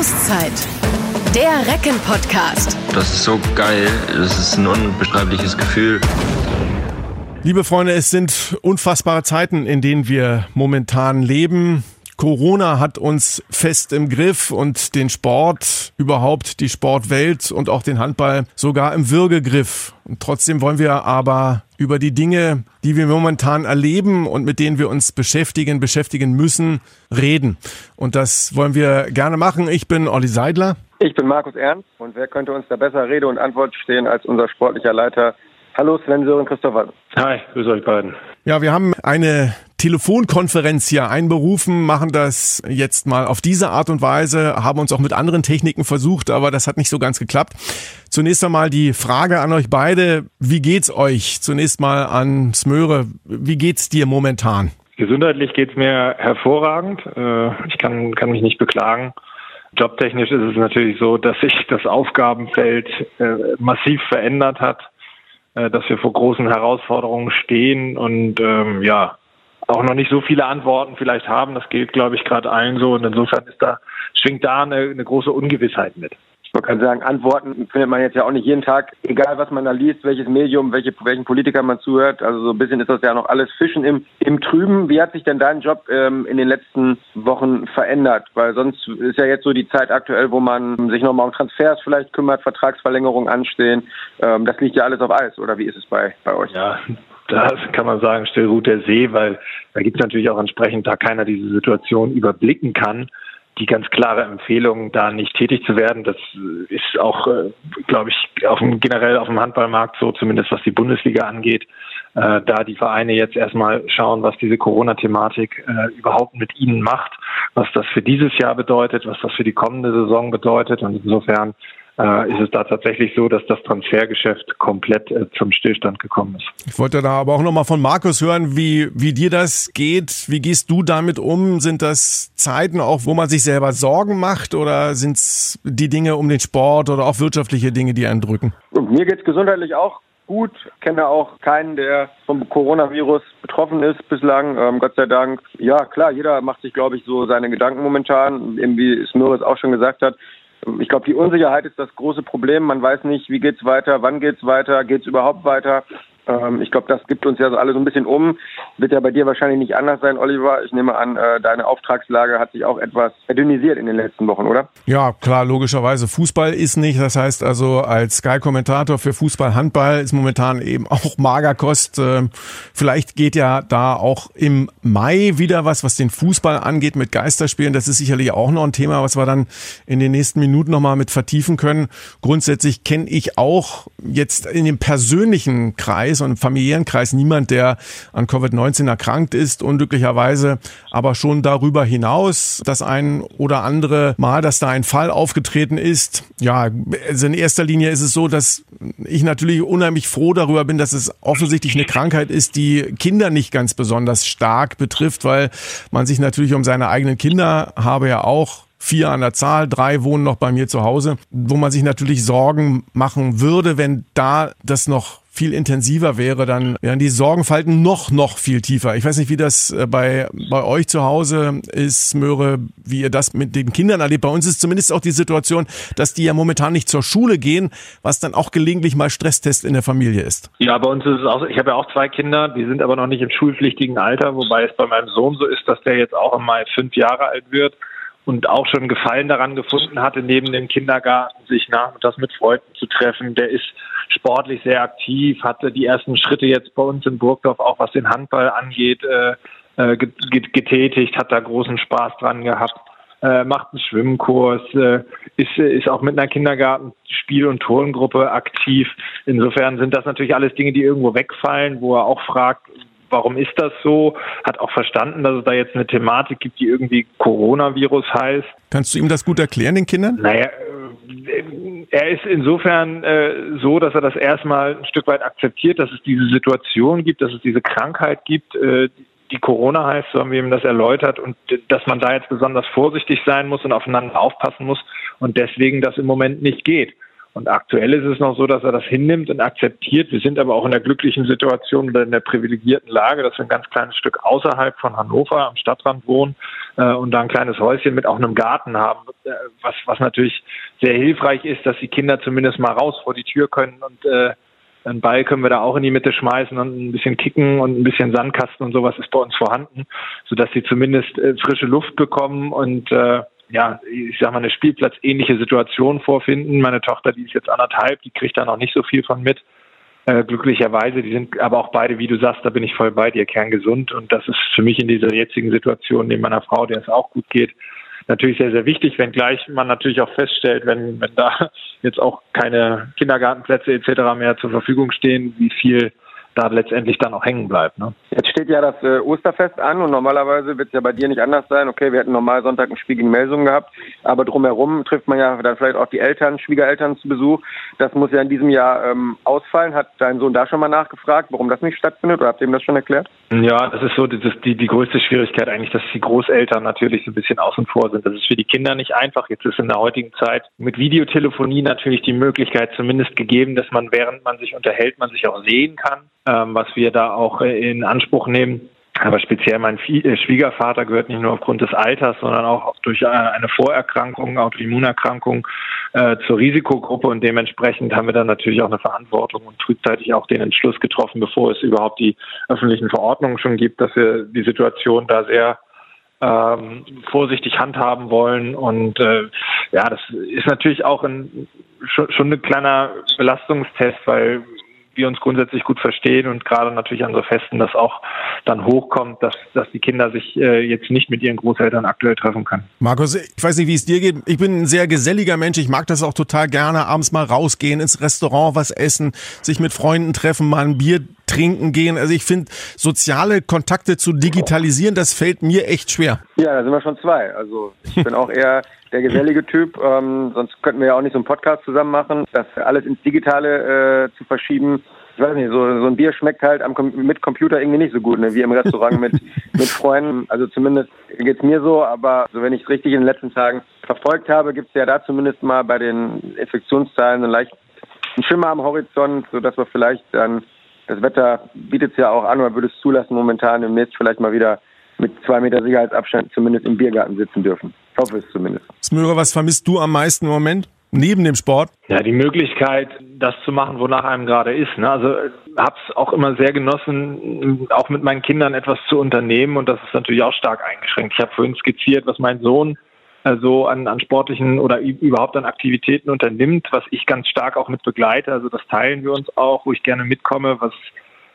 Auszeit. Der Recken-Podcast. Das ist so geil. Das ist ein unbeschreibliches Gefühl. Liebe Freunde, es sind unfassbare Zeiten, in denen wir momentan leben. Corona hat uns fest im Griff und den Sport, überhaupt die Sportwelt und auch den Handball sogar im Würgegriff. Und trotzdem wollen wir aber über die Dinge, die wir momentan erleben und mit denen wir uns beschäftigen, beschäftigen müssen, reden. Und das wollen wir gerne machen. Ich bin Olli Seidler. Ich bin Markus Ernst und wer könnte uns da besser Rede und Antwort stehen als unser sportlicher Leiter Hallo Sven Sören Christopher. Hi, grüß euch beiden. Ja, wir haben eine Telefonkonferenz hier einberufen, machen das jetzt mal auf diese Art und Weise, haben uns auch mit anderen Techniken versucht, aber das hat nicht so ganz geklappt. Zunächst einmal die Frage an euch beide, wie geht's euch? Zunächst mal an Smöre, wie geht's dir momentan? Gesundheitlich geht's mir hervorragend. Äh, ich kann, kann mich nicht beklagen. Jobtechnisch ist es natürlich so, dass sich das Aufgabenfeld äh, massiv verändert hat. Äh, dass wir vor großen Herausforderungen stehen und ähm, ja, auch noch nicht so viele Antworten vielleicht haben. Das geht, glaube ich, gerade allen so. Und insofern ist da, schwingt da eine, eine große Ungewissheit mit man kann sagen, Antworten findet man jetzt ja auch nicht jeden Tag, egal was man da liest, welches Medium, welche, welchen Politiker man zuhört. Also so ein bisschen ist das ja noch alles Fischen im, im Trüben. Wie hat sich denn dein Job ähm, in den letzten Wochen verändert? Weil sonst ist ja jetzt so die Zeit aktuell, wo man sich nochmal um Transfers vielleicht kümmert, Vertragsverlängerungen anstehen. Ähm, das liegt ja alles auf Eis, oder wie ist es bei, bei euch? Ja, da kann man sagen, still ruht der See, weil da gibt es natürlich auch entsprechend, da keiner diese Situation überblicken kann die ganz klare Empfehlung, da nicht tätig zu werden. Das ist auch, äh, glaube ich, auf dem, generell auf dem Handballmarkt so, zumindest was die Bundesliga angeht. Äh, da die Vereine jetzt erstmal schauen, was diese Corona-Thematik äh, überhaupt mit ihnen macht, was das für dieses Jahr bedeutet, was das für die kommende Saison bedeutet. Und insofern äh, ist es da tatsächlich so, dass das Transfergeschäft komplett äh, zum Stillstand gekommen ist. Ich wollte da aber auch nochmal von Markus hören, wie, wie dir das geht. Wie gehst du damit um? Sind das Zeiten auch, wo man sich selber Sorgen macht oder sind es die Dinge um den Sport oder auch wirtschaftliche Dinge, die einen drücken? Mir geht es gesundheitlich auch gut. Kenne auch keinen, der vom Coronavirus betroffen ist bislang. Ähm, Gott sei Dank. Ja, klar, jeder macht sich, glaube ich, so seine Gedanken momentan. Eben wie Smurris auch schon gesagt hat, ich glaube, die Unsicherheit ist das große Problem. Man weiß nicht, wie geht's weiter, wann geht's weiter, geht's überhaupt weiter. Ähm, ich glaube, das gibt uns ja alle so ein bisschen um. Wird ja bei dir wahrscheinlich nicht anders sein, Oliver. Ich nehme an, äh, deine Auftragslage hat sich auch etwas verdünnisiert in den letzten Wochen, oder? Ja, klar, logischerweise. Fußball ist nicht. Das heißt also, als Sky-Kommentator für Fußball, Handball ist momentan eben auch Magerkost. Ähm, vielleicht geht ja da auch im Mai wieder was, was den Fußball angeht mit Geisterspielen. Das ist sicherlich auch noch ein Thema, was wir dann in den nächsten Minuten nochmal mit vertiefen können. Grundsätzlich kenne ich auch jetzt in dem persönlichen Kreis und im familiären Kreis niemand, der an Covid-19 erkrankt ist, unglücklicherweise, aber schon darüber hinaus, dass ein oder andere Mal, dass da ein Fall aufgetreten ist. Ja, also in erster Linie ist es so, dass ich natürlich unheimlich froh darüber bin, dass es offensichtlich eine Krankheit ist, die Kinder nicht ganz besonders stark betrifft, weil man sich natürlich um seine eigenen Kinder habe ja auch vier an der Zahl, drei wohnen noch bei mir zu Hause, wo man sich natürlich Sorgen machen würde, wenn da das noch viel intensiver wäre, dann wären die Sorgenfalten noch, noch viel tiefer. Ich weiß nicht, wie das äh, bei, bei euch zu Hause ist, Möhre, wie ihr das mit den Kindern erlebt. Bei uns ist zumindest auch die Situation, dass die ja momentan nicht zur Schule gehen, was dann auch gelegentlich mal Stresstest in der Familie ist. Ja, bei uns ist es auch, ich habe ja auch zwei Kinder, die sind aber noch nicht im schulpflichtigen Alter, wobei es bei meinem Sohn so ist, dass der jetzt auch im fünf Jahre alt wird und auch schon Gefallen daran gefunden hatte, neben dem Kindergarten sich nachmittags mit Freunden zu treffen. Der ist sportlich sehr aktiv, hatte die ersten Schritte jetzt bei uns in Burgdorf, auch was den Handball angeht, äh, äh getätigt, hat da großen Spaß dran gehabt. Äh, macht einen Schwimmkurs, äh, ist, ist auch mit einer Kindergartenspiel- und Turngruppe aktiv. Insofern sind das natürlich alles Dinge, die irgendwo wegfallen, wo er auch fragt, warum ist das so? Hat auch verstanden, dass es da jetzt eine Thematik gibt, die irgendwie Coronavirus heißt. Kannst du ihm das gut erklären, den Kindern? Naja, äh, er ist insofern äh, so, dass er das erstmal ein Stück weit akzeptiert, dass es diese Situation gibt, dass es diese Krankheit gibt, äh, die Corona heißt, so haben wir ihm das erläutert und dass man da jetzt besonders vorsichtig sein muss und aufeinander aufpassen muss und deswegen das im Moment nicht geht. Und aktuell ist es noch so, dass er das hinnimmt und akzeptiert. Wir sind aber auch in der glücklichen Situation oder in der privilegierten Lage, dass wir ein ganz kleines Stück außerhalb von Hannover am Stadtrand wohnen äh, und da ein kleines Häuschen mit auch einem Garten haben, äh, was, was natürlich sehr hilfreich ist, dass die Kinder zumindest mal raus vor die Tür können und äh, einen Ball können wir da auch in die Mitte schmeißen und ein bisschen kicken und ein bisschen Sandkasten und sowas ist bei uns vorhanden, sodass sie zumindest äh, frische Luft bekommen und äh, ja, ich sag mal, eine Spielplatzähnliche Situation vorfinden. Meine Tochter, die ist jetzt anderthalb, die kriegt da noch nicht so viel von mit. Äh, glücklicherweise, die sind aber auch beide, wie du sagst, da bin ich voll bei dir, kerngesund. Und das ist für mich in dieser jetzigen Situation neben meiner Frau, der es auch gut geht, natürlich sehr, sehr wichtig, wenngleich man natürlich auch feststellt, wenn, wenn da jetzt auch keine Kindergartenplätze etc. mehr zur Verfügung stehen, wie viel da letztendlich dann auch hängen bleibt. Ne? Jetzt steht ja das äh, Osterfest an und normalerweise wird es ja bei dir nicht anders sein. Okay, wir hätten normal Sonntag ein Spiel gegen Melsungen gehabt, aber drumherum trifft man ja dann vielleicht auch die Eltern, Schwiegereltern zu Besuch. Das muss ja in diesem Jahr ähm, ausfallen. Hat dein Sohn da schon mal nachgefragt, warum das nicht stattfindet oder habt ihr ihm das schon erklärt? Ja, das ist so das ist die, die größte Schwierigkeit eigentlich, dass die Großeltern natürlich so ein bisschen außen vor sind. Das ist für die Kinder nicht einfach. Jetzt ist in der heutigen Zeit mit Videotelefonie natürlich die Möglichkeit zumindest gegeben, dass man, während man sich unterhält, man sich auch sehen kann ähm, was wir da auch äh, in Anspruch nehmen. Aber speziell mein äh, Schwiegervater gehört nicht nur aufgrund des Alters, sondern auch durch eine Vorerkrankung, Autoimmunerkrankung äh, zur Risikogruppe. Und dementsprechend haben wir dann natürlich auch eine Verantwortung und frühzeitig auch den Entschluss getroffen, bevor es überhaupt die öffentlichen Verordnungen schon gibt, dass wir die Situation da sehr ähm, vorsichtig handhaben wollen. Und äh, ja, das ist natürlich auch ein, schon, schon ein kleiner Belastungstest, weil wir uns grundsätzlich gut verstehen und gerade natürlich an so Festen das auch dann hochkommt, dass, dass die Kinder sich äh, jetzt nicht mit ihren Großeltern aktuell treffen können. Markus, ich weiß nicht, wie es dir geht. Ich bin ein sehr geselliger Mensch. Ich mag das auch total gerne, abends mal rausgehen, ins Restaurant was essen, sich mit Freunden treffen, mal ein Bier trinken gehen. Also ich finde, soziale Kontakte zu digitalisieren, das fällt mir echt schwer. Ja, da sind wir schon zwei. Also ich bin auch eher der gesellige Typ. Ähm, sonst könnten wir ja auch nicht so einen Podcast zusammen machen. Das alles ins Digitale äh, zu verschieben, ich weiß nicht, so, so ein Bier schmeckt halt am, mit Computer irgendwie nicht so gut, ne, wie im Restaurant mit, mit Freunden. Also zumindest geht's mir so, aber so wenn ich es richtig in den letzten Tagen verfolgt habe, gibt's ja da zumindest mal bei den Infektionszahlen einen leichten Schimmer am Horizont, sodass wir vielleicht dann, das Wetter bietet es ja auch an oder würde es zulassen, momentan demnächst vielleicht mal wieder mit zwei Meter Sicherheitsabstand zumindest im Biergarten sitzen dürfen. Ich hoffe es zumindest. Smörer, was vermisst du am meisten im Moment? Neben dem Sport? Ja, die Möglichkeit, das zu machen, wonach einem gerade ist. Ne? Also habe es auch immer sehr genossen, auch mit meinen Kindern etwas zu unternehmen und das ist natürlich auch stark eingeschränkt. Ich habe vorhin skizziert, was mein Sohn so also an, an sportlichen oder überhaupt an Aktivitäten unternimmt, was ich ganz stark auch mit begleite. Also das teilen wir uns auch, wo ich gerne mitkomme, was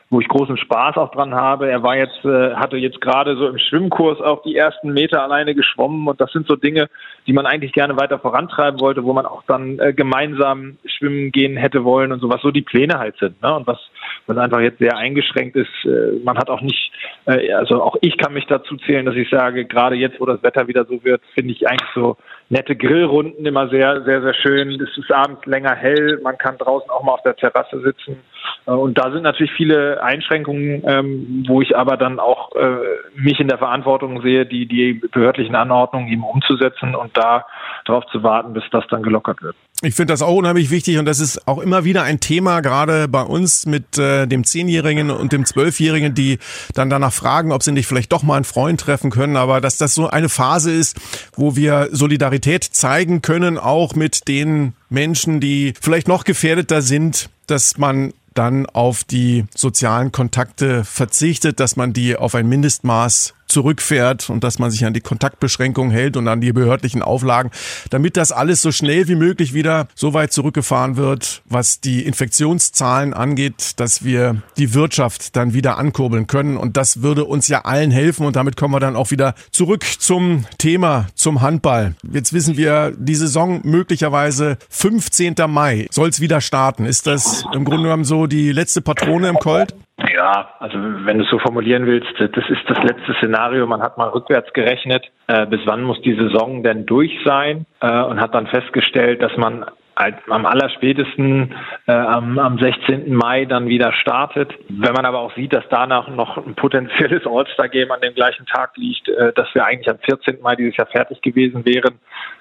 wo ich großen Spaß auch dran habe. Er war jetzt, äh, hatte jetzt gerade so im Schwimmkurs auch die ersten Meter alleine geschwommen und das sind so Dinge, die man eigentlich gerne weiter vorantreiben wollte, wo man auch dann äh, gemeinsam schwimmen gehen hätte wollen und so, was so die Pläne halt sind. Ne? Und was, was einfach jetzt sehr eingeschränkt ist. Äh, man hat auch nicht, äh, also auch ich kann mich dazu zählen, dass ich sage, gerade jetzt, wo das Wetter wieder so wird, finde ich eigentlich so nette Grillrunden immer sehr, sehr, sehr schön. Es ist abends länger hell, man kann draußen auch mal auf der Terrasse sitzen. Äh, und da sind natürlich viele Einschränkungen, ähm, wo ich aber dann auch äh, mich in der Verantwortung sehe, die, die behördlichen Anordnungen eben umzusetzen und da darauf zu warten, bis das dann gelockert wird. Ich finde das auch unheimlich wichtig und das ist auch immer wieder ein Thema, gerade bei uns mit äh, dem Zehnjährigen und dem Zwölfjährigen, die dann danach fragen, ob sie nicht vielleicht doch mal einen Freund treffen können, aber dass das so eine Phase ist, wo wir Solidarität zeigen können, auch mit den Menschen, die vielleicht noch gefährdeter sind, dass man dann auf die sozialen Kontakte verzichtet, dass man die auf ein Mindestmaß zurückfährt und dass man sich an die Kontaktbeschränkungen hält und an die behördlichen Auflagen, damit das alles so schnell wie möglich wieder so weit zurückgefahren wird, was die Infektionszahlen angeht, dass wir die Wirtschaft dann wieder ankurbeln können. Und das würde uns ja allen helfen. Und damit kommen wir dann auch wieder zurück zum Thema, zum Handball. Jetzt wissen wir, die Saison möglicherweise 15. Mai soll es wieder starten. Ist das im Grunde genommen so die letzte Patrone im Colt? Ja, also wenn du es so formulieren willst, das ist das letzte Szenario. Man hat mal rückwärts gerechnet, äh, bis wann muss die Saison denn durch sein äh, und hat dann festgestellt, dass man als, am allerspätesten äh, am, am 16. Mai dann wieder startet. Wenn man aber auch sieht, dass danach noch ein potenzielles All-Star-Game an dem gleichen Tag liegt, äh, dass wir eigentlich am 14. Mai dieses Jahr fertig gewesen wären,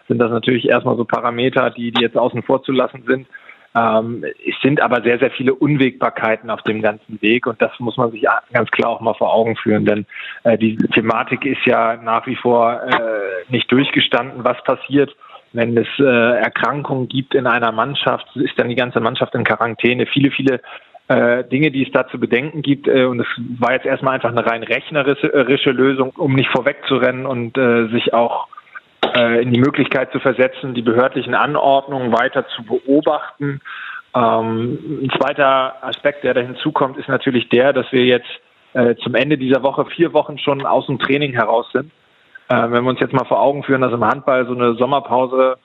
sind das natürlich erstmal so Parameter, die, die jetzt außen vor zu lassen sind. Ähm, es sind aber sehr, sehr viele Unwägbarkeiten auf dem ganzen Weg und das muss man sich ganz klar auch mal vor Augen führen, denn äh, die Thematik ist ja nach wie vor äh, nicht durchgestanden, was passiert, wenn es äh, Erkrankungen gibt in einer Mannschaft, ist dann die ganze Mannschaft in Quarantäne. Viele, viele äh, Dinge, die es da zu bedenken gibt. Äh, und es war jetzt erstmal einfach eine rein rechnerische Lösung, um nicht vorwegzurennen und äh, sich auch äh, in die Möglichkeit zu versetzen, die behördlichen Anordnungen weiter zu beobachten. Ähm, ein zweiter Aspekt, der da hinzukommt, ist natürlich der, dass wir jetzt äh, zum Ende dieser Woche vier Wochen schon aus dem Training heraus sind. Äh, wenn wir uns jetzt mal vor Augen führen, dass im Handball so eine Sommerpause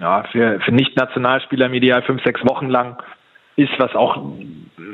ja, für, für Nicht-Nationalspieler medial fünf, sechs Wochen lang ist, was auch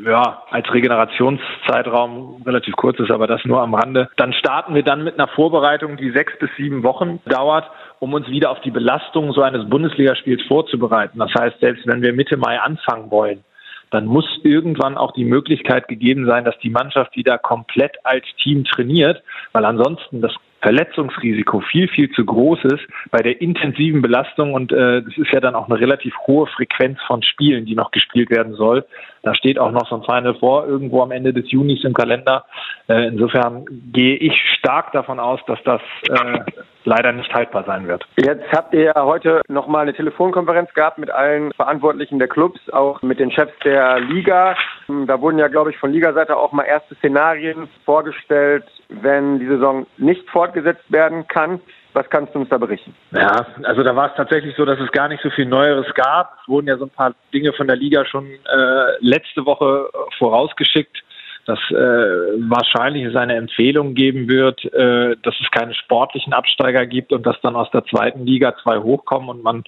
ja, als Regenerationszeitraum relativ kurz ist, aber das nur am Rande. Dann starten wir dann mit einer Vorbereitung, die sechs bis sieben Wochen dauert, um uns wieder auf die Belastung so eines Bundesligaspiels vorzubereiten. Das heißt, selbst wenn wir Mitte Mai anfangen wollen, dann muss irgendwann auch die Möglichkeit gegeben sein, dass die Mannschaft wieder komplett als Team trainiert, weil ansonsten das Verletzungsrisiko viel, viel zu groß ist bei der intensiven Belastung und äh, das ist ja dann auch eine relativ hohe Frequenz von Spielen, die noch gespielt werden soll. Da steht auch noch so ein Final vor, irgendwo am Ende des Junis im Kalender. Äh, insofern gehe ich stark davon aus, dass das äh, leider nicht haltbar sein wird. Jetzt habt ihr ja heute nochmal eine Telefonkonferenz gehabt mit allen Verantwortlichen der Clubs, auch mit den Chefs der Liga. Da wurden ja, glaube ich, von Ligaseite auch mal erste Szenarien vorgestellt, wenn die Saison nicht fortgesetzt werden kann. Was kannst du uns da berichten? Ja, also da war es tatsächlich so, dass es gar nicht so viel Neueres gab. Es wurden ja so ein paar Dinge von der Liga schon äh, letzte Woche vorausgeschickt dass äh, wahrscheinlich es eine Empfehlung geben wird, äh, dass es keine sportlichen Absteiger gibt und dass dann aus der zweiten Liga zwei hochkommen und man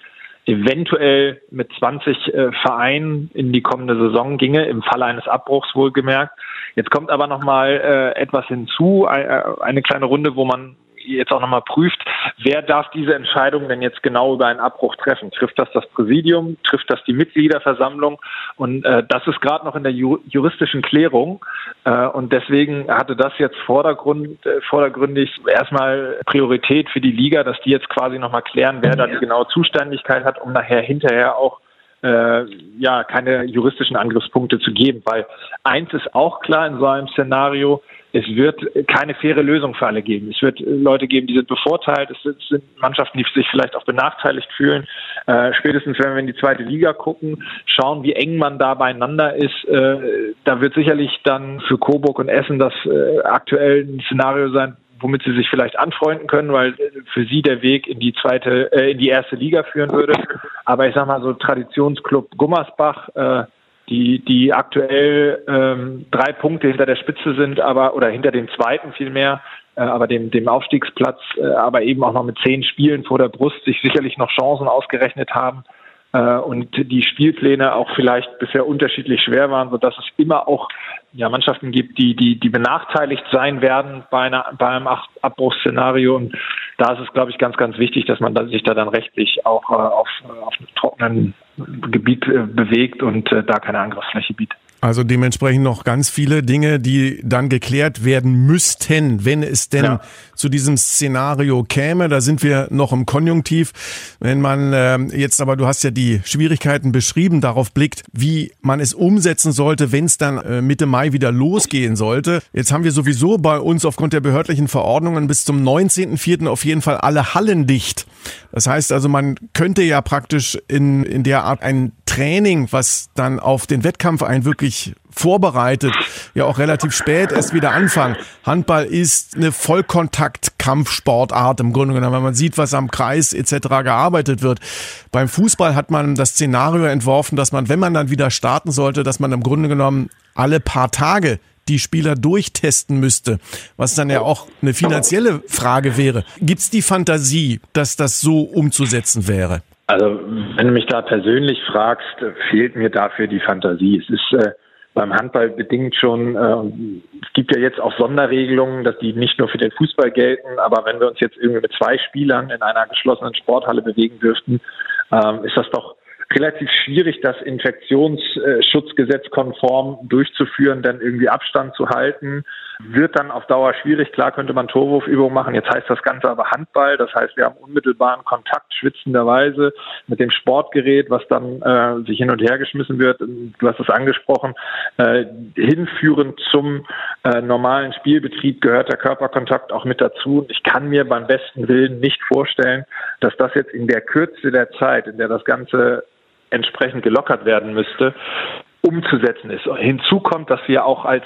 eventuell mit 20 äh, Vereinen in die kommende Saison ginge, im Falle eines Abbruchs wohlgemerkt. Jetzt kommt aber noch mal äh, etwas hinzu, äh, eine kleine Runde, wo man jetzt auch nochmal prüft, wer darf diese Entscheidung denn jetzt genau über einen Abbruch treffen? Trifft das das Präsidium? Trifft das die Mitgliederversammlung? Und äh, das ist gerade noch in der ju juristischen Klärung. Äh, und deswegen hatte das jetzt Vordergrund, äh, vordergründig erstmal Priorität für die Liga, dass die jetzt quasi nochmal klären, wer da die genaue Zuständigkeit hat, um nachher hinterher auch äh, ja keine juristischen Angriffspunkte zu geben. Weil eins ist auch klar in so einem Szenario, es wird keine faire Lösung für alle geben. Es wird Leute geben, die sind bevorteilt. Es sind Mannschaften, die sich vielleicht auch benachteiligt fühlen. Äh, spätestens, wenn wir in die zweite Liga gucken, schauen, wie eng man da beieinander ist. Äh, da wird sicherlich dann für Coburg und Essen das äh, aktuell ein Szenario sein, womit sie sich vielleicht anfreunden können, weil für sie der Weg in die zweite, äh, in die erste Liga führen würde. Aber ich sag mal so Traditionsclub Gummersbach, äh, die, die aktuell ähm, drei Punkte hinter der Spitze sind, aber oder hinter dem zweiten vielmehr, äh, aber dem, dem Aufstiegsplatz, äh, aber eben auch noch mit zehn Spielen vor der Brust sich sicherlich noch Chancen ausgerechnet haben äh, und die Spielpläne auch vielleicht bisher unterschiedlich schwer waren, so dass es immer auch ja, Mannschaften gibt, die, die, die benachteiligt sein werden bei, einer, bei einem Abbruchsszenario. Und da ist es, glaube ich, ganz, ganz wichtig, dass man sich da dann rechtlich auch äh, auf, auf einem trockenen Gebiet äh, bewegt und äh, da keine Angriffsfläche bietet. Also dementsprechend noch ganz viele Dinge, die dann geklärt werden müssten, wenn es denn ja. zu diesem Szenario käme. Da sind wir noch im Konjunktiv. Wenn man äh, jetzt aber, du hast ja die Schwierigkeiten beschrieben, darauf blickt, wie man es umsetzen sollte, wenn es dann äh, Mitte Mai wieder losgehen sollte. Jetzt haben wir sowieso bei uns aufgrund der behördlichen Verordnungen bis zum 19.04. auf jeden Fall alle Hallen dicht. Das heißt also, man könnte ja praktisch in, in der Art ein Training, was dann auf den Wettkampf ein wirklich vorbereitet, ja auch relativ spät erst wieder anfangen. Handball ist eine Vollkontakt-Kampfsportart im Grunde genommen, wenn man sieht, was am Kreis etc. gearbeitet wird. Beim Fußball hat man das Szenario entworfen, dass man, wenn man dann wieder starten sollte, dass man im Grunde genommen alle paar Tage die Spieler durchtesten müsste, was dann ja auch eine finanzielle Frage wäre. Gibt es die Fantasie, dass das so umzusetzen wäre? Also wenn du mich da persönlich fragst, fehlt mir dafür die Fantasie. Es ist äh, beim Handball bedingt schon, äh, es gibt ja jetzt auch Sonderregelungen, dass die nicht nur für den Fußball gelten, aber wenn wir uns jetzt irgendwie mit zwei Spielern in einer geschlossenen Sporthalle bewegen dürften, äh, ist das doch relativ schwierig, das Infektionsschutzgesetz konform durchzuführen, dann irgendwie Abstand zu halten. Wird dann auf Dauer schwierig. Klar könnte man Torwurfübungen machen. Jetzt heißt das Ganze aber Handball. Das heißt, wir haben unmittelbaren Kontakt schwitzenderweise mit dem Sportgerät, was dann äh, sich hin und her geschmissen wird. Du hast es angesprochen. Äh, hinführend zum äh, normalen Spielbetrieb gehört der Körperkontakt auch mit dazu. Und ich kann mir beim besten Willen nicht vorstellen, dass das jetzt in der Kürze der Zeit, in der das Ganze entsprechend gelockert werden müsste, umzusetzen ist. Hinzu kommt, dass wir auch als,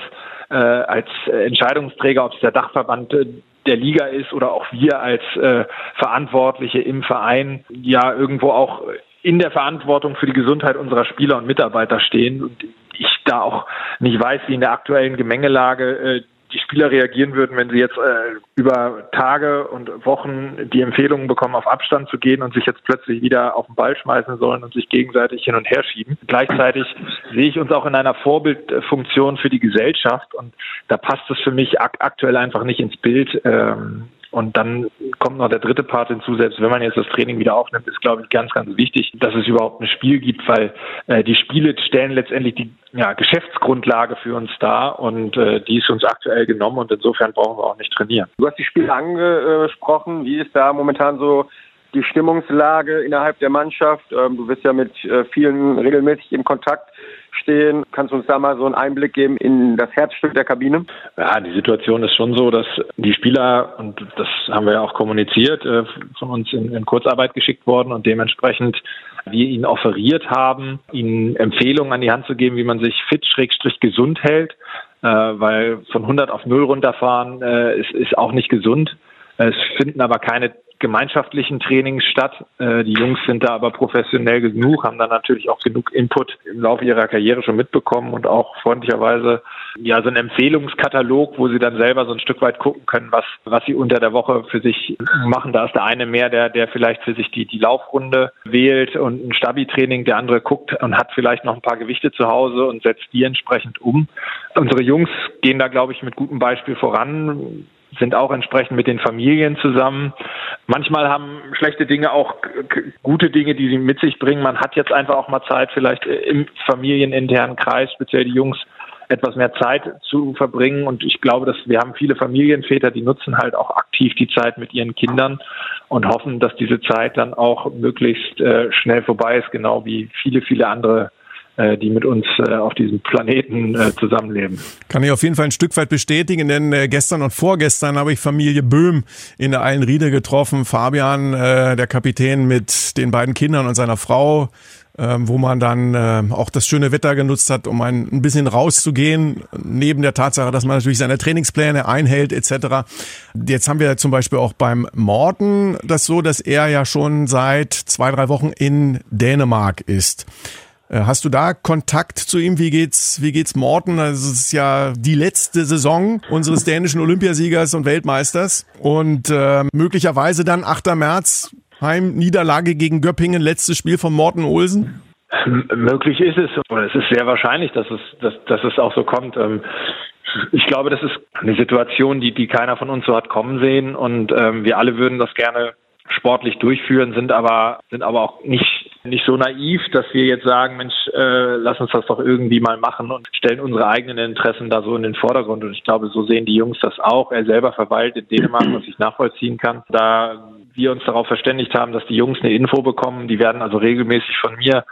äh, als Entscheidungsträger, ob es der Dachverband äh, der Liga ist oder auch wir als äh, Verantwortliche im Verein, ja irgendwo auch in der Verantwortung für die Gesundheit unserer Spieler und Mitarbeiter stehen. Und ich da auch nicht weiß, wie in der aktuellen Gemengelage äh, die Spieler reagieren würden, wenn sie jetzt äh, über Tage und Wochen die Empfehlungen bekommen, auf Abstand zu gehen und sich jetzt plötzlich wieder auf den Ball schmeißen sollen und sich gegenseitig hin und her schieben. Gleichzeitig sehe ich uns auch in einer Vorbildfunktion für die Gesellschaft und da passt es für mich ak aktuell einfach nicht ins Bild. Ähm, und dann kommt noch der dritte Part hinzu, selbst wenn man jetzt das Training wieder aufnimmt, ist, glaube ich, ganz, ganz wichtig, dass es überhaupt ein Spiel gibt, weil äh, die Spiele stellen letztendlich die ja, Geschäftsgrundlage für uns dar und äh, die ist uns aktuell genommen und insofern brauchen wir auch nicht trainieren. Du hast die Spiele angesprochen. Wie ist da momentan so die Stimmungslage innerhalb der Mannschaft? Ähm, du bist ja mit äh, vielen regelmäßig im Kontakt stehen. Kannst du uns da mal so einen Einblick geben in das Herzstück der Kabine? Ja, die Situation ist schon so, dass die Spieler, und das haben wir ja auch kommuniziert, äh, von uns in, in Kurzarbeit geschickt worden und dementsprechend wir ihnen offeriert haben, ihnen Empfehlungen an die Hand zu geben, wie man sich fit, schrägstrich gesund hält, äh, weil von 100 auf 0 runterfahren ist, ist auch nicht gesund. Es finden aber keine gemeinschaftlichen Trainings statt. Äh, die Jungs sind da aber professionell genug, haben dann natürlich auch genug Input im Laufe ihrer Karriere schon mitbekommen und auch freundlicherweise ja so ein Empfehlungskatalog, wo sie dann selber so ein Stück weit gucken können, was was sie unter der Woche für sich machen. Da ist der eine mehr, der der vielleicht für sich die die Laufrunde wählt und ein Stabi-Training, der andere guckt und hat vielleicht noch ein paar Gewichte zu Hause und setzt die entsprechend um. Unsere Jungs gehen da glaube ich mit gutem Beispiel voran sind auch entsprechend mit den Familien zusammen. Manchmal haben schlechte Dinge auch gute Dinge, die sie mit sich bringen. Man hat jetzt einfach auch mal Zeit, vielleicht im familieninternen Kreis, speziell die Jungs, etwas mehr Zeit zu verbringen. Und ich glaube, dass wir haben viele Familienväter, die nutzen halt auch aktiv die Zeit mit ihren Kindern und hoffen, dass diese Zeit dann auch möglichst äh, schnell vorbei ist, genau wie viele, viele andere die mit uns äh, auf diesem Planeten äh, zusammenleben. Kann ich auf jeden Fall ein Stück weit bestätigen, denn gestern und vorgestern habe ich Familie Böhm in der Eilenriede getroffen. Fabian, der Kapitän mit den beiden Kindern und seiner Frau, ähm, wo man dann auch das schöne Wetter genutzt hat, um ein, bisschen rauszugehen, neben der Tatsache, dass man natürlich seine Trainingspläne einhält etc. Jetzt haben wir zum Beispiel auch beim Morten das so, dass er ja schon seit zwei, drei Wochen in Dänemark ist. Äh, hast du da Kontakt zu ihm? Wie geht's, wie geht's Morten? Also es ist ja die letzte Saison unseres dänischen Olympiasiegers und Weltmeisters und äh, möglicherweise dann 8. März Heimniederlage gegen Göppingen, letztes Spiel von Morten Olsen. M möglich ist es, oder es ist sehr wahrscheinlich, dass es, dass, dass es auch so kommt. Ähm ich glaube, das ist eine Situation, die, die keiner von uns so hat kommen sehen und ähm, wir alle würden das gerne sportlich durchführen, sind aber, sind aber auch nicht, nicht so naiv, dass wir jetzt sagen, Mensch, äh, lass uns das doch irgendwie mal machen und stellen unsere eigenen Interessen da so in den Vordergrund. Und ich glaube, so sehen die Jungs das auch. Er selber verweilt in Dänemark, was ich nachvollziehen kann. Da wir uns darauf verständigt haben, dass die Jungs eine Info bekommen, die werden also regelmäßig von mir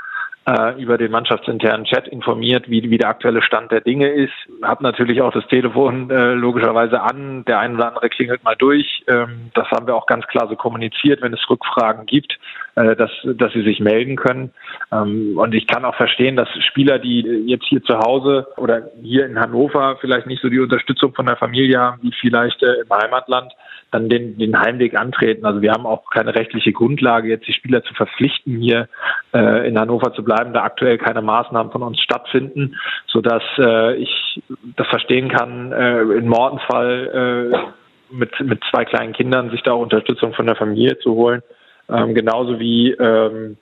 äh, über den mannschaftsinternen Chat informiert, wie, wie der aktuelle Stand der Dinge ist. Hab natürlich auch das Telefon äh, logischerweise an. Der eine oder andere klingelt mal durch. Ähm, das haben wir auch ganz klar so kommuniziert, wenn es Rückfragen gibt, dass, dass sie sich melden können. Ähm, und ich kann auch verstehen, dass Spieler, die jetzt hier zu Hause oder hier in Hannover vielleicht nicht so die Unterstützung von der Familie haben, wie vielleicht äh, im Heimatland, dann den, den Heimweg antreten. Also wir haben auch keine rechtliche Grundlage, jetzt die Spieler zu verpflichten, hier äh, in Hannover zu bleiben, da aktuell keine Maßnahmen von uns stattfinden, sodass äh, ich das verstehen kann, äh, in Mortens Fall äh, mit, mit zwei kleinen Kindern sich da Unterstützung von der Familie zu holen. Ähm, genauso wie ähm,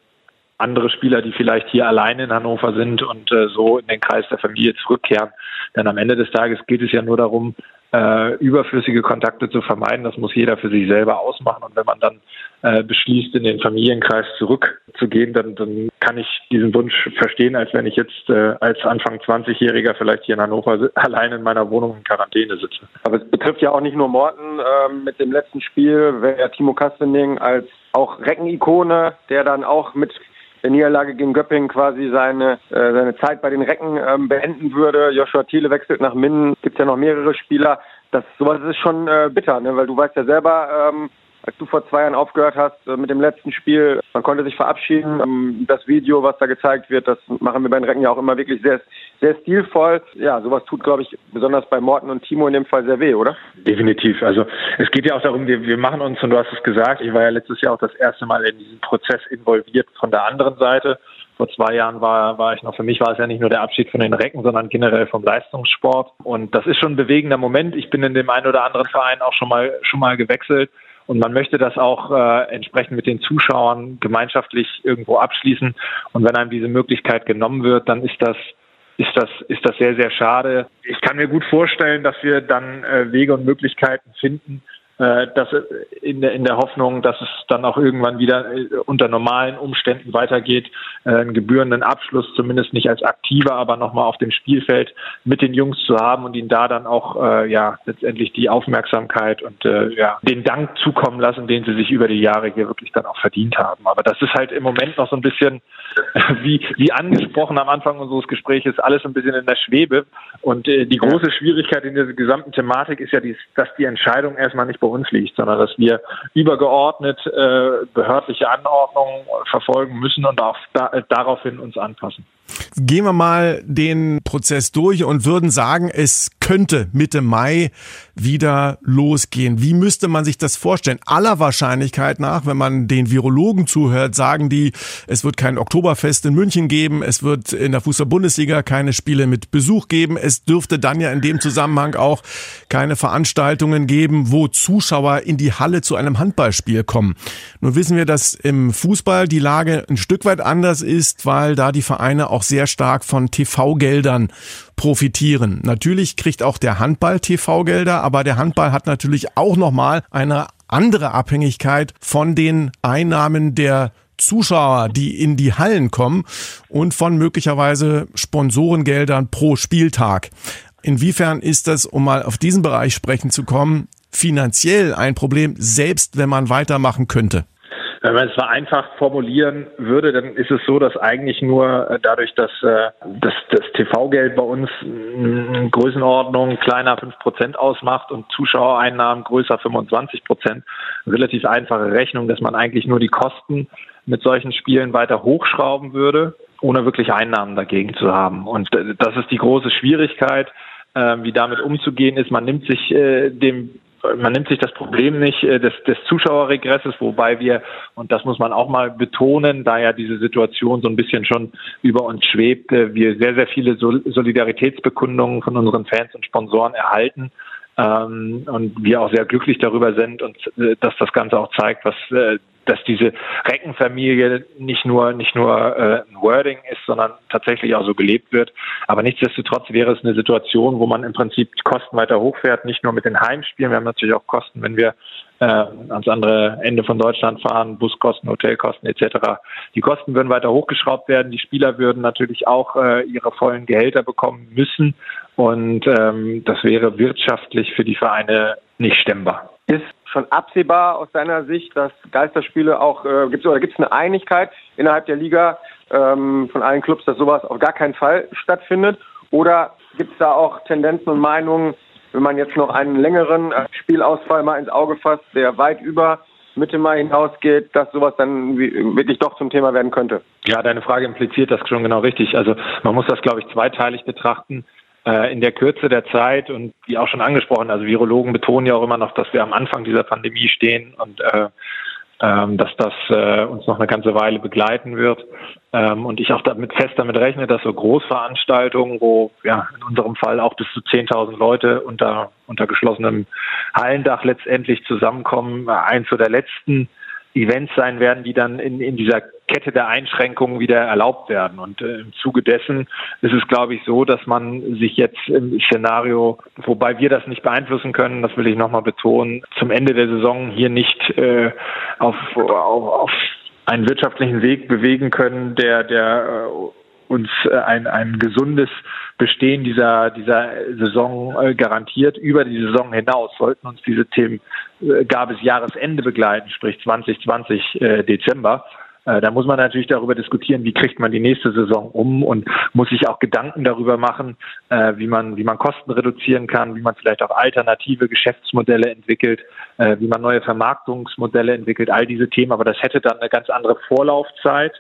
andere Spieler, die vielleicht hier alleine in Hannover sind und äh, so in den Kreis der Familie zurückkehren. Denn am Ende des Tages geht es ja nur darum, äh, überflüssige Kontakte zu vermeiden. Das muss jeder für sich selber ausmachen. Und wenn man dann äh, beschließt, in den Familienkreis zurückzugehen, dann, dann kann ich diesen Wunsch verstehen, als wenn ich jetzt äh, als Anfang 20-Jähriger vielleicht hier in Hannover allein in meiner Wohnung in Quarantäne sitze. Aber es betrifft ja auch nicht nur Morten. Ähm, mit dem letzten Spiel wäre Timo Kastening als auch Reckenikone, der dann auch mit der Niederlage gegen Göppingen quasi seine, äh, seine Zeit bei den Recken ähm, beenden würde. Joshua Thiele wechselt nach Minden, gibt ja noch mehrere Spieler. Das sowas ist schon äh, bitter, ne? weil du weißt ja selber, ähm, als du vor zwei Jahren aufgehört hast äh, mit dem letzten Spiel, man konnte sich verabschieden. Ähm, das Video, was da gezeigt wird, das machen wir bei den Recken ja auch immer wirklich sehr, sehr stilvoll. Ja, sowas tut, glaube ich, besonders bei Morten und Timo in dem Fall sehr weh, oder? Definitiv. Also es geht ja auch darum, wir, wir machen uns, und du hast es gesagt, ich war ja letztes Jahr auch das erste Mal in diesen Prozess involviert von der anderen Seite. Vor zwei Jahren war, war ich noch, für mich war es ja nicht nur der Abschied von den Recken, sondern generell vom Leistungssport. Und das ist schon ein bewegender Moment. Ich bin in dem einen oder anderen Verein auch schon mal, schon mal gewechselt. Und man möchte das auch äh, entsprechend mit den Zuschauern gemeinschaftlich irgendwo abschließen. Und wenn einem diese Möglichkeit genommen wird, dann ist das ist das, ist das sehr, sehr schade. Ich kann mir gut vorstellen, dass wir dann äh, Wege und Möglichkeiten finden, dass in der, in der Hoffnung, dass es dann auch irgendwann wieder äh, unter normalen Umständen weitergeht, äh, einen gebührenden Abschluss, zumindest nicht als aktiver, aber nochmal auf dem Spielfeld mit den Jungs zu haben und ihnen da dann auch äh, ja letztendlich die Aufmerksamkeit und äh, ja den Dank zukommen lassen, den sie sich über die Jahre hier wirklich dann auch verdient haben. Aber das ist halt im Moment noch so ein bisschen wie wie angesprochen am Anfang unseres Gesprächs alles ein bisschen in der Schwebe und äh, die große Schwierigkeit in dieser gesamten Thematik ist ja, dies, dass die Entscheidung erstmal nicht bei uns liegt, sondern dass wir übergeordnet äh, behördliche Anordnungen verfolgen müssen und auch da, äh, daraufhin uns anpassen. Gehen wir mal den Prozess durch und würden sagen, es könnte Mitte Mai wieder losgehen. Wie müsste man sich das vorstellen? Aller Wahrscheinlichkeit nach, wenn man den Virologen zuhört, sagen die, es wird kein Oktoberfest in München geben, es wird in der Fußball-Bundesliga keine Spiele mit Besuch geben, es dürfte dann ja in dem Zusammenhang auch keine Veranstaltungen geben, wo Zuschauer in die Halle zu einem Handballspiel kommen. Nun wissen wir, dass im Fußball die Lage ein Stück weit anders ist, weil da die Vereine auch sehr stark von TV-Geldern profitieren. Natürlich kriegt auch der Handball TV-Gelder, aber der Handball hat natürlich auch nochmal eine andere Abhängigkeit von den Einnahmen der Zuschauer, die in die Hallen kommen und von möglicherweise Sponsorengeldern pro Spieltag. Inwiefern ist das, um mal auf diesen Bereich sprechen zu kommen, finanziell ein Problem, selbst wenn man weitermachen könnte? Wenn man es vereinfacht formulieren würde, dann ist es so, dass eigentlich nur äh, dadurch, dass äh, das, das TV-Geld bei uns Größenordnung kleiner fünf Prozent ausmacht und Zuschauereinnahmen größer 25 Prozent, relativ einfache Rechnung, dass man eigentlich nur die Kosten mit solchen Spielen weiter hochschrauben würde, ohne wirklich Einnahmen dagegen zu haben. Und äh, das ist die große Schwierigkeit, wie damit umzugehen ist. Man nimmt sich dem man nimmt sich das Problem nicht äh, des, des Zuschauerregresses, wobei wir, und das muss man auch mal betonen, da ja diese Situation so ein bisschen schon über uns schwebt, äh, wir sehr, sehr viele Solidaritätsbekundungen von unseren Fans und Sponsoren erhalten. Ähm, und wir auch sehr glücklich darüber sind und äh, dass das Ganze auch zeigt, was äh, dass diese Reckenfamilie nicht nur nicht nur äh, ein Wording ist, sondern tatsächlich auch so gelebt wird. Aber nichtsdestotrotz wäre es eine Situation, wo man im Prinzip die Kosten weiter hochfährt, nicht nur mit den Heimspielen. Wir haben natürlich auch Kosten, wenn wir äh, ans andere Ende von Deutschland fahren, Buskosten, Hotelkosten etc. Die Kosten würden weiter hochgeschraubt werden. Die Spieler würden natürlich auch äh, ihre vollen Gehälter bekommen müssen. Und ähm, das wäre wirtschaftlich für die Vereine nicht stemmbar. Ist schon absehbar aus deiner Sicht, dass Geisterspiele auch äh, gibt oder gibt es eine Einigkeit innerhalb der Liga ähm, von allen Clubs, dass sowas auf gar keinen Fall stattfindet? Oder gibt es da auch Tendenzen und Meinungen, wenn man jetzt noch einen längeren äh, Spielausfall mal ins Auge fasst, der weit über Mitte Mai hinausgeht, dass sowas dann wirklich doch zum Thema werden könnte? Ja, deine Frage impliziert das schon genau richtig. Also man muss das, glaube ich, zweiteilig betrachten in der Kürze der Zeit und wie auch schon angesprochen, also Virologen betonen ja auch immer noch, dass wir am Anfang dieser Pandemie stehen und äh, ähm, dass das äh, uns noch eine ganze Weile begleiten wird. Ähm, und ich auch damit fest damit rechne, dass so Großveranstaltungen, wo ja in unserem Fall auch bis zu 10.000 Leute unter, unter geschlossenem Hallendach letztendlich zusammenkommen, eins der letzten Events sein werden, die dann in, in dieser Kette der Einschränkungen wieder erlaubt werden. Und äh, im Zuge dessen ist es, glaube ich, so, dass man sich jetzt im Szenario, wobei wir das nicht beeinflussen können, das will ich nochmal betonen, zum Ende der Saison hier nicht äh, auf, auf, auf einen wirtschaftlichen Weg bewegen können, der, der äh, uns äh, ein, ein gesundes Bestehen dieser, dieser Saison äh, garantiert. Über die Saison hinaus sollten uns diese Themen gar bis Jahresende begleiten, sprich 2020 Dezember. Da muss man natürlich darüber diskutieren, wie kriegt man die nächste Saison um und muss sich auch Gedanken darüber machen, wie man, wie man Kosten reduzieren kann, wie man vielleicht auch alternative Geschäftsmodelle entwickelt, wie man neue Vermarktungsmodelle entwickelt, all diese Themen. Aber das hätte dann eine ganz andere Vorlaufzeit.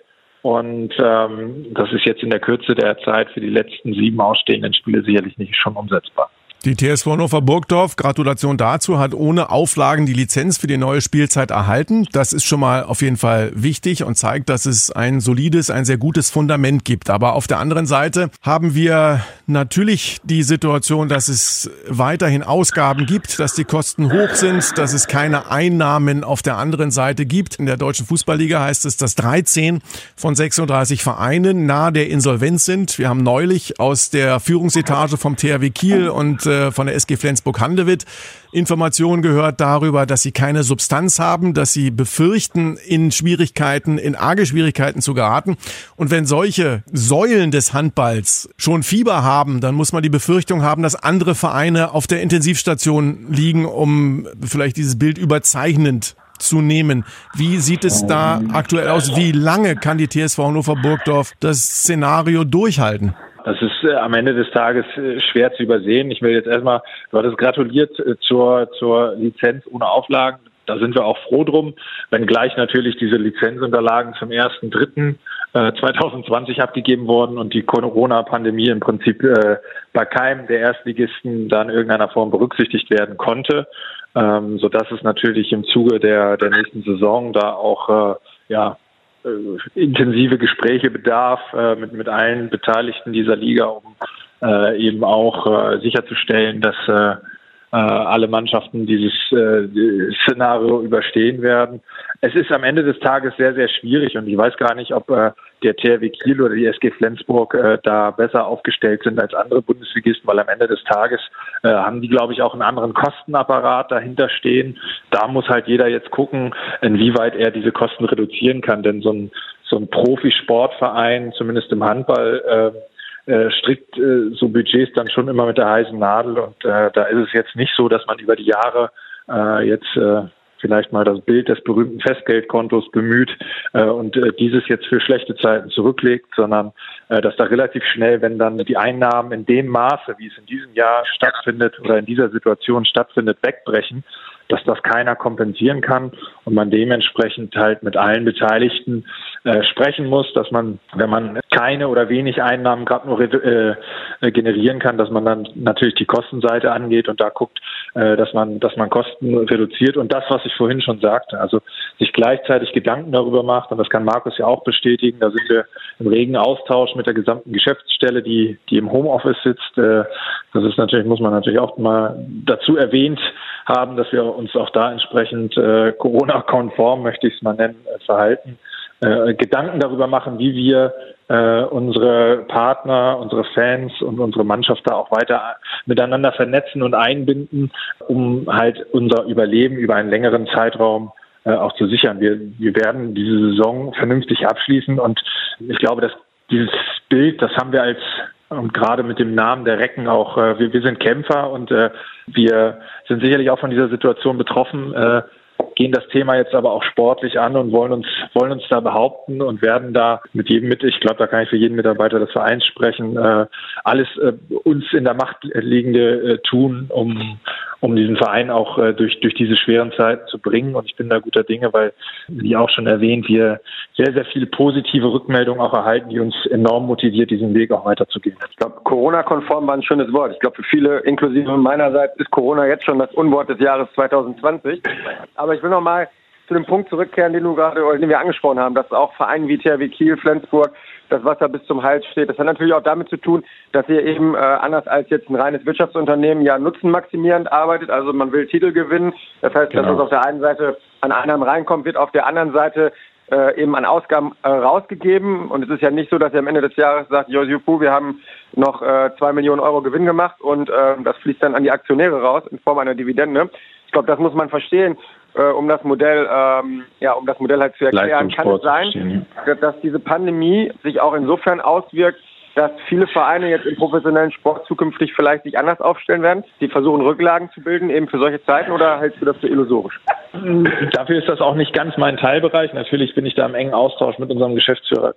Und ähm, das ist jetzt in der Kürze der Zeit für die letzten sieben ausstehenden Spiele sicherlich nicht schon umsetzbar. Die TSV Hannover Burgdorf, Gratulation dazu, hat ohne Auflagen die Lizenz für die neue Spielzeit erhalten. Das ist schon mal auf jeden Fall wichtig und zeigt, dass es ein solides, ein sehr gutes Fundament gibt. Aber auf der anderen Seite haben wir natürlich die Situation, dass es weiterhin Ausgaben gibt, dass die Kosten hoch sind, dass es keine Einnahmen auf der anderen Seite gibt. In der deutschen Fußballliga heißt es, dass 13 von 36 Vereinen nahe der Insolvenz sind. Wir haben neulich aus der Führungsetage vom THW Kiel und äh, von der SG Flensburg-Handewitt Informationen gehört darüber, dass sie keine Substanz haben, dass sie befürchten, in Schwierigkeiten, in arge Schwierigkeiten zu geraten. Und wenn solche Säulen des Handballs schon Fieber haben, dann muss man die Befürchtung haben, dass andere Vereine auf der Intensivstation liegen, um vielleicht dieses Bild überzeichnend zu nehmen. Wie sieht es da aktuell aus? Wie lange kann die TSV Hannover Burgdorf das Szenario durchhalten? Das ist äh, am Ende des Tages äh, schwer zu übersehen. Ich will jetzt erstmal, du hattest gratuliert äh, zur, zur Lizenz ohne Auflagen. Da sind wir auch froh drum, wenngleich natürlich diese Lizenzunterlagen zum 1.3.2020 abgegeben wurden und die Corona-Pandemie im Prinzip äh, bei keinem der Erstligisten da in irgendeiner Form berücksichtigt werden konnte, ähm, sodass es natürlich im Zuge der, der nächsten Saison da auch äh, ja, äh, intensive Gespräche bedarf äh, mit, mit allen Beteiligten dieser Liga, um äh, eben auch äh, sicherzustellen, dass äh, äh, alle Mannschaften dieses äh, Szenario überstehen werden. Es ist am Ende des Tages sehr, sehr schwierig und ich weiß gar nicht, ob äh, der THW Kiel oder die SG Flensburg äh, da besser aufgestellt sind als andere Bundesligisten, weil am Ende des Tages äh, haben die, glaube ich, auch einen anderen Kostenapparat dahinter stehen. Da muss halt jeder jetzt gucken, inwieweit er diese Kosten reduzieren kann, denn so ein, so ein Profisportverein, zumindest im Handball, äh, strickt äh, so Budgets dann schon immer mit der heißen Nadel. Und äh, da ist es jetzt nicht so, dass man über die Jahre äh, jetzt äh, vielleicht mal das Bild des berühmten Festgeldkontos bemüht äh, und äh, dieses jetzt für schlechte Zeiten zurücklegt, sondern äh, dass da relativ schnell, wenn dann die Einnahmen in dem Maße, wie es in diesem Jahr stattfindet oder in dieser Situation stattfindet, wegbrechen, dass das keiner kompensieren kann und man dementsprechend halt mit allen Beteiligten äh, sprechen muss, dass man, wenn man keine oder wenig Einnahmen gerade nur äh, generieren kann, dass man dann natürlich die Kostenseite angeht und da guckt, äh, dass man, dass man Kosten reduziert und das, was ich vorhin schon sagte, also sich gleichzeitig Gedanken darüber macht und das kann Markus ja auch bestätigen, da sind wir im regen Austausch mit der gesamten Geschäftsstelle, die, die im Homeoffice sitzt. Äh, das ist natürlich, muss man natürlich auch mal dazu erwähnt haben, dass wir uns auch da entsprechend äh, Corona-konform, möchte ich es mal nennen, äh, verhalten. Äh, Gedanken darüber machen, wie wir äh, unsere Partner, unsere Fans und unsere Mannschaft da auch weiter miteinander vernetzen und einbinden, um halt unser Überleben über einen längeren Zeitraum äh, auch zu sichern. Wir, wir werden diese Saison vernünftig abschließen und ich glaube, dass dieses Bild, das haben wir als und gerade mit dem Namen der Recken auch, äh, wir, wir sind Kämpfer und äh, wir sind sicherlich auch von dieser Situation betroffen, äh, gehen das Thema jetzt aber auch sportlich an und wollen uns, wollen uns da behaupten und werden da mit jedem mit, ich glaube, da kann ich für jeden Mitarbeiter des Vereins sprechen, äh, alles äh, uns in der Macht liegende äh, tun, um, um diesen Verein auch äh, durch, durch diese schweren Zeiten zu bringen. Und ich bin da guter Dinge, weil, wie auch schon erwähnt, wir sehr, sehr viele positive Rückmeldungen auch erhalten, die uns enorm motiviert, diesen Weg auch weiterzugehen. Ich glaube, Corona-konform war ein schönes Wort. Ich glaube, für viele, inklusive meinerseits, ist Corona jetzt schon das Unwort des Jahres 2020. Aber ich will noch mal zu dem Punkt zurückkehren, den du gerade, den wir angesprochen haben, dass auch Vereine wie THW Kiel, Flensburg, das Wasser bis zum Hals steht. Das hat natürlich auch damit zu tun, dass ihr eben äh, anders als jetzt ein reines Wirtschaftsunternehmen ja nutzenmaximierend arbeitet. Also man will Titel gewinnen. Das heißt, genau. dass es auf der einen Seite an Einnahmen reinkommt, wird auf der anderen Seite äh, eben an Ausgaben äh, rausgegeben. Und es ist ja nicht so, dass er am Ende des Jahres sagt, Josipu, wir haben noch äh, zwei Millionen Euro Gewinn gemacht und äh, das fließt dann an die Aktionäre raus in Form einer Dividende. Ich glaube, das muss man verstehen, äh, um das Modell, ähm, ja, um das Modell halt zu erklären. Kann es sein, dass diese Pandemie sich auch insofern auswirkt, dass viele Vereine jetzt im professionellen Sport zukünftig vielleicht sich anders aufstellen werden? Die versuchen Rücklagen zu bilden eben für solche Zeiten oder hältst du das für illusorisch? Dafür ist das auch nicht ganz mein Teilbereich. Natürlich bin ich da im engen Austausch mit unserem Geschäftsführer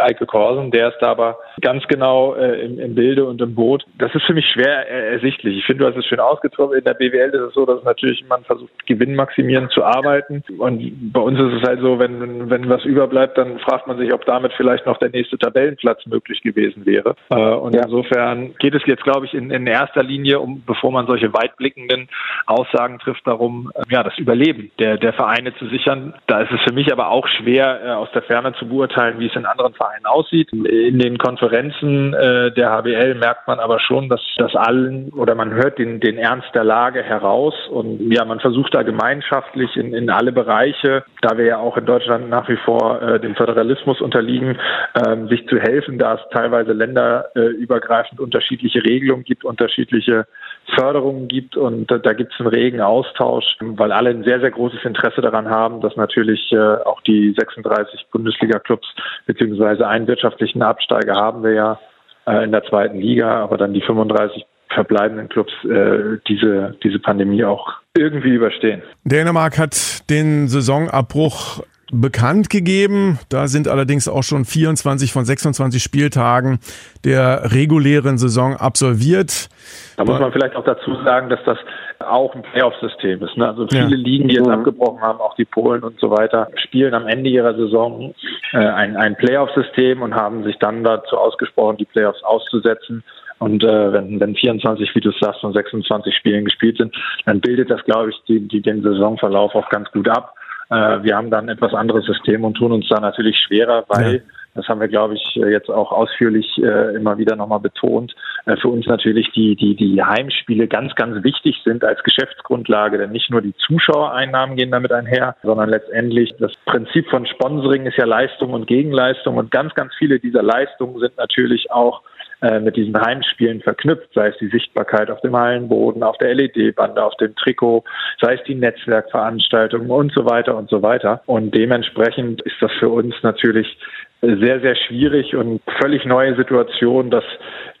Eike Korsen. Der ist da aber ganz genau äh, im, im, Bilde und im Boot. Das ist für mich schwer ersichtlich. Ich finde, du hast es schön ausgetroffen. In der BWL ist es so, dass natürlich man versucht, gewinnmaximierend zu arbeiten. Und bei uns ist es halt so, wenn, wenn was überbleibt, dann fragt man sich, ob damit vielleicht noch der nächste Tabellenplatz möglich gewesen wäre. Äh, und ja. insofern geht es jetzt, glaube ich, in, in erster Linie, um, bevor man solche weitblickenden Aussagen trifft, darum, äh, ja, das Überleben der, der Vereine zu sichern. Da ist es für mich aber auch schwer, äh, aus der Ferne zu beurteilen, wie es in anderen Vereinen aussieht. In den Konferenzen äh, der HBL merkt man aber schon, dass das allen oder man hört den, den Ernst der Lage heraus und ja, man versucht da gemeinschaftlich in, in alle Bereiche, da wir ja auch in Deutschland nach wie vor äh, dem Föderalismus unterliegen, äh, sich zu helfen, da es teilweise länderübergreifend unterschiedliche Regelungen gibt, unterschiedliche Förderungen gibt und da gibt es einen regen Austausch, weil alle ein sehr, sehr großes Interesse daran haben, dass natürlich äh, auch die 36 Bundesliga-Clubs beziehungsweise einen wirtschaftlichen Absteiger haben wir ja äh, in der zweiten Liga, aber dann die 35 verbleibenden Clubs äh, diese, diese Pandemie auch irgendwie überstehen. Dänemark hat den Saisonabbruch bekannt gegeben. Da sind allerdings auch schon 24 von 26 Spieltagen der regulären Saison absolviert. Da muss man vielleicht auch dazu sagen, dass das auch ein Playoff-System ist. Ne? Also viele ja. Ligen, die jetzt mhm. abgebrochen haben, auch die Polen und so weiter, spielen am Ende ihrer Saison äh, ein, ein Playoff-System und haben sich dann dazu ausgesprochen, die Playoffs auszusetzen. Und äh, wenn, wenn 24, wie du sagst, von 26 Spielen gespielt sind, dann bildet das, glaube ich, die, die, den Saisonverlauf auch ganz gut ab. Äh, wir haben dann ein etwas anderes System und tun uns da natürlich schwerer, weil ja. Das haben wir, glaube ich, jetzt auch ausführlich äh, immer wieder nochmal betont. Äh, für uns natürlich die, die, die Heimspiele ganz, ganz wichtig sind als Geschäftsgrundlage, denn nicht nur die Zuschauereinnahmen gehen damit einher, sondern letztendlich das Prinzip von Sponsoring ist ja Leistung und Gegenleistung und ganz, ganz viele dieser Leistungen sind natürlich auch äh, mit diesen Heimspielen verknüpft, sei es die Sichtbarkeit auf dem Hallenboden, auf der LED-Bande, auf dem Trikot, sei es die Netzwerkveranstaltungen und so weiter und so weiter. Und dementsprechend ist das für uns natürlich sehr, sehr schwierig und völlig neue Situation, dass,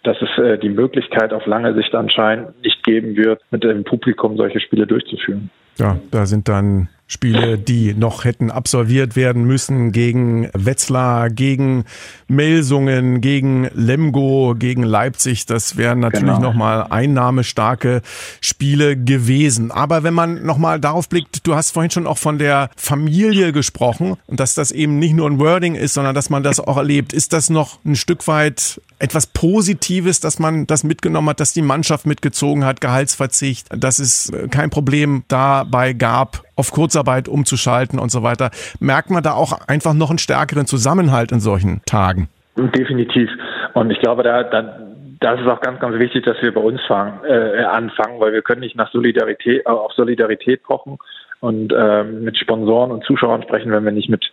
dass es äh, die Möglichkeit auf lange Sicht anscheinend nicht geben wird, mit dem Publikum solche Spiele durchzuführen. Ja, da sind dann Spiele, die noch hätten absolviert werden müssen gegen Wetzlar, gegen Melsungen, gegen Lemgo, gegen Leipzig. Das wären natürlich genau. nochmal einnahmestarke Spiele gewesen. Aber wenn man nochmal darauf blickt, du hast vorhin schon auch von der Familie gesprochen und dass das eben nicht nur ein Wording ist, sondern dass man das auch erlebt. Ist das noch ein Stück weit etwas Positives, dass man das mitgenommen hat, dass die Mannschaft mitgezogen hat, Gehaltsverzicht, dass es kein Problem dabei gab, auf Kurzarbeit umzuschalten und so weiter. Merkt man da auch einfach noch einen stärkeren Zusammenhalt in solchen Tagen? Definitiv. Und ich glaube, da, da das ist auch ganz, ganz wichtig, dass wir bei uns fangen, äh, anfangen, weil wir können nicht nach Solidarität, äh, auf Solidarität pochen und äh, mit Sponsoren und Zuschauern sprechen, wenn wir nicht mit,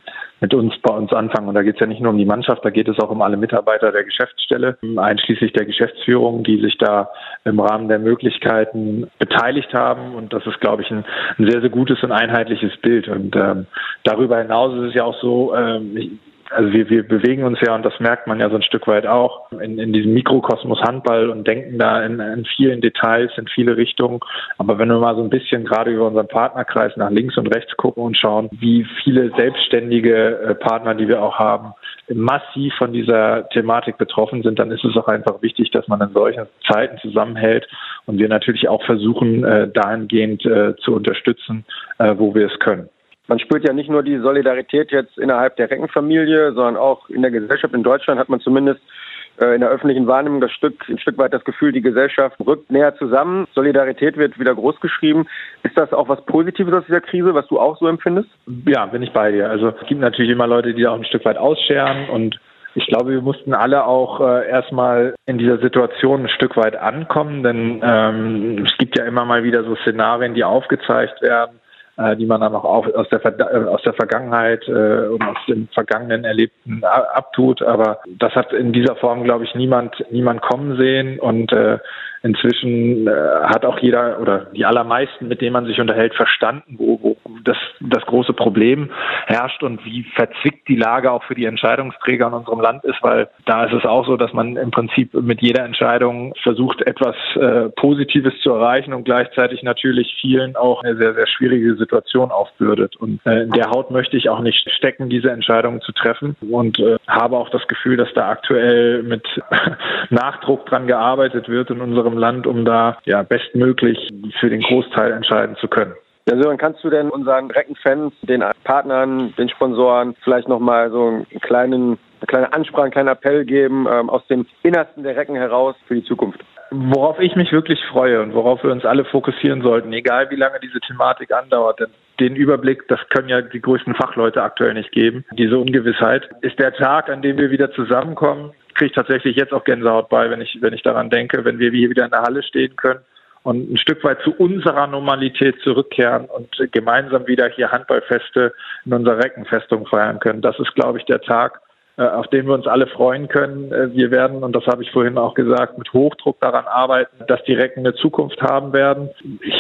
mit uns bei uns anfangen. Und da geht es ja nicht nur um die Mannschaft, da geht es auch um alle Mitarbeiter der Geschäftsstelle, einschließlich der Geschäftsführung, die sich da im Rahmen der Möglichkeiten beteiligt haben. Und das ist, glaube ich, ein, ein sehr, sehr gutes und einheitliches Bild. Und ähm, darüber hinaus ist es ja auch so, ähm, also wir, wir bewegen uns ja, und das merkt man ja so ein Stück weit auch, in, in diesem Mikrokosmos Handball und denken da in, in vielen Details, in viele Richtungen. Aber wenn wir mal so ein bisschen gerade über unseren Partnerkreis nach links und rechts gucken und schauen, wie viele selbstständige äh, Partner, die wir auch haben, massiv von dieser Thematik betroffen sind, dann ist es auch einfach wichtig, dass man in solchen Zeiten zusammenhält und wir natürlich auch versuchen, äh, dahingehend äh, zu unterstützen, wo wir es können man spürt ja nicht nur die Solidarität jetzt innerhalb der Reckenfamilie, sondern auch in der Gesellschaft in Deutschland hat man zumindest äh, in der öffentlichen Wahrnehmung das Stück, ein Stück weit das Gefühl, die Gesellschaft rückt näher zusammen. Solidarität wird wieder groß geschrieben. Ist das auch was Positives aus dieser Krise, was du auch so empfindest? Ja, bin ich bei dir. Also es gibt natürlich immer Leute, die auch ein Stück weit ausscheren und ich glaube, wir mussten alle auch äh, erstmal in dieser Situation ein Stück weit ankommen, denn ähm, es gibt ja immer mal wieder so Szenarien, die aufgezeigt werden, äh, die man dann auch aus der, äh, aus der Vergangenheit äh, und aus dem vergangenen Erlebten abtut. Aber das hat in dieser Form, glaube ich, niemand, niemand kommen sehen und äh, inzwischen äh, hat auch jeder oder die allermeisten, mit denen man sich unterhält, verstanden, wo, wo das, das große Problem herrscht und wie verzwickt die Lage auch für die Entscheidungsträger in unserem Land ist, weil da ist es auch so, dass man im Prinzip mit jeder Entscheidung versucht, etwas äh, Positives zu erreichen und gleichzeitig natürlich vielen auch eine sehr, sehr schwierige Situation aufbürdet. Und äh, in der Haut möchte ich auch nicht stecken, diese Entscheidungen zu treffen und äh, habe auch das Gefühl, dass da aktuell mit Nachdruck dran gearbeitet wird in unserem Land, um da ja bestmöglich für den Großteil entscheiden zu können. Ja, Sören, kannst du denn unseren Reckenfans, den Partnern, den Sponsoren vielleicht nochmal so einen kleinen, eine kleine Ansprache, einen kleinen Appell geben ähm, aus dem Innersten der Recken heraus für die Zukunft? Worauf ich mich wirklich freue und worauf wir uns alle fokussieren sollten, egal wie lange diese Thematik andauert, denn den Überblick, das können ja die größten Fachleute aktuell nicht geben, diese Ungewissheit, ist der Tag, an dem wir wieder zusammenkommen, kriege ich tatsächlich jetzt auch Gänsehaut bei, wenn ich, wenn ich daran denke, wenn wir hier wieder in der Halle stehen können und ein Stück weit zu unserer Normalität zurückkehren und gemeinsam wieder hier Handballfeste in unserer Reckenfestung feiern können. Das ist, glaube ich, der Tag, auf den wir uns alle freuen können. Äh, wir werden, und das habe ich vorhin auch gesagt, mit Hochdruck daran arbeiten, dass die Recken eine Zukunft haben werden. Ich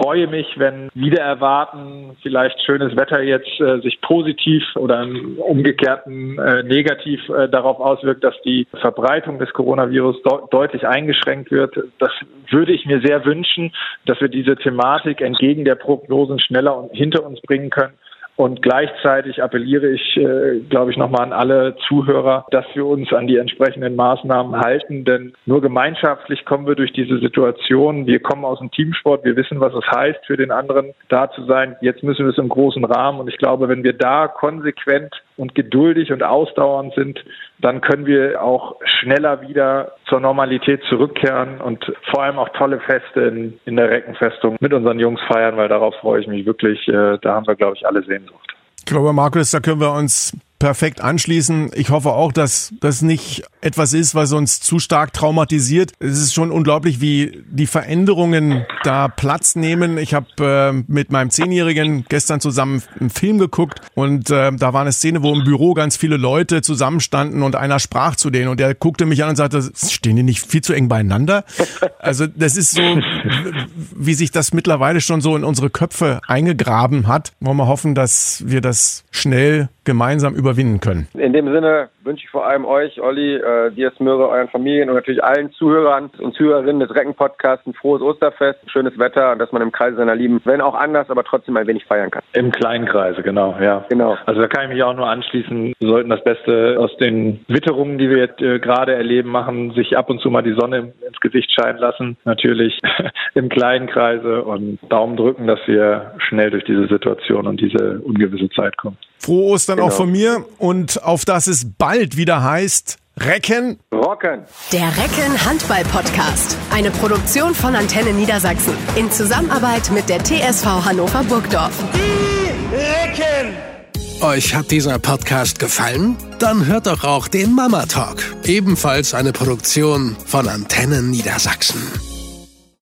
freue mich, wenn wieder erwarten, vielleicht schönes Wetter jetzt äh, sich positiv oder im umgekehrten äh, negativ äh, darauf auswirkt, dass die Verbreitung des Coronavirus de deutlich eingeschränkt wird. Das würde ich mir sehr wünschen, dass wir diese Thematik entgegen der Prognosen schneller hinter uns bringen können. Und gleichzeitig appelliere ich, äh, glaube ich, nochmal an alle Zuhörer, dass wir uns an die entsprechenden Maßnahmen halten, denn nur gemeinschaftlich kommen wir durch diese Situation. Wir kommen aus dem Teamsport, wir wissen, was es heißt, für den anderen da zu sein. Jetzt müssen wir es im großen Rahmen. Und ich glaube, wenn wir da konsequent und geduldig und ausdauernd sind, dann können wir auch schneller wieder zur Normalität zurückkehren und vor allem auch tolle Feste in, in der Reckenfestung mit unseren Jungs feiern, weil darauf freue ich mich wirklich. Äh, da haben wir, glaube ich, alle Sehnsucht. Ich glaube, Markus, da können wir uns perfekt anschließen. Ich hoffe auch, dass das nicht etwas ist, was uns zu stark traumatisiert. Es ist schon unglaublich, wie die Veränderungen da Platz nehmen. Ich habe äh, mit meinem Zehnjährigen gestern zusammen einen Film geguckt und äh, da war eine Szene, wo im Büro ganz viele Leute zusammenstanden und einer sprach zu denen und der guckte mich an und sagte, stehen die nicht viel zu eng beieinander? Also das ist so, wie sich das mittlerweile schon so in unsere Köpfe eingegraben hat. Wollen wir hoffen, dass wir das schnell gemeinsam überwinden können. In dem Sinne wünsche ich vor allem euch, Olli, äh, dir, Smöre, euren Familien und natürlich allen Zuhörern und Zuhörerinnen des Recken-Podcasts ein frohes Osterfest, schönes Wetter und dass man im Kreise seiner Lieben, wenn auch anders, aber trotzdem ein wenig feiern kann. Im kleinen Kreise, genau, ja. Genau. Also da kann ich mich auch nur anschließen. Wir sollten das Beste aus den Witterungen, die wir jetzt äh, gerade erleben, machen, sich ab und zu mal die Sonne ins Gesicht scheinen lassen. Natürlich im kleinen Kreise und Daumen drücken, dass wir schnell durch diese Situation und diese ungewisse Zeit kommen. Frohe Ostern genau. auch von mir und auf dass es bald wieder heißt Recken Rocken. Der Recken Handball Podcast. Eine Produktion von Antenne Niedersachsen in Zusammenarbeit mit der TSV Hannover Burgdorf. Die Recken. Euch hat dieser Podcast gefallen? Dann hört doch auch den Mama Talk, ebenfalls eine Produktion von Antenne Niedersachsen.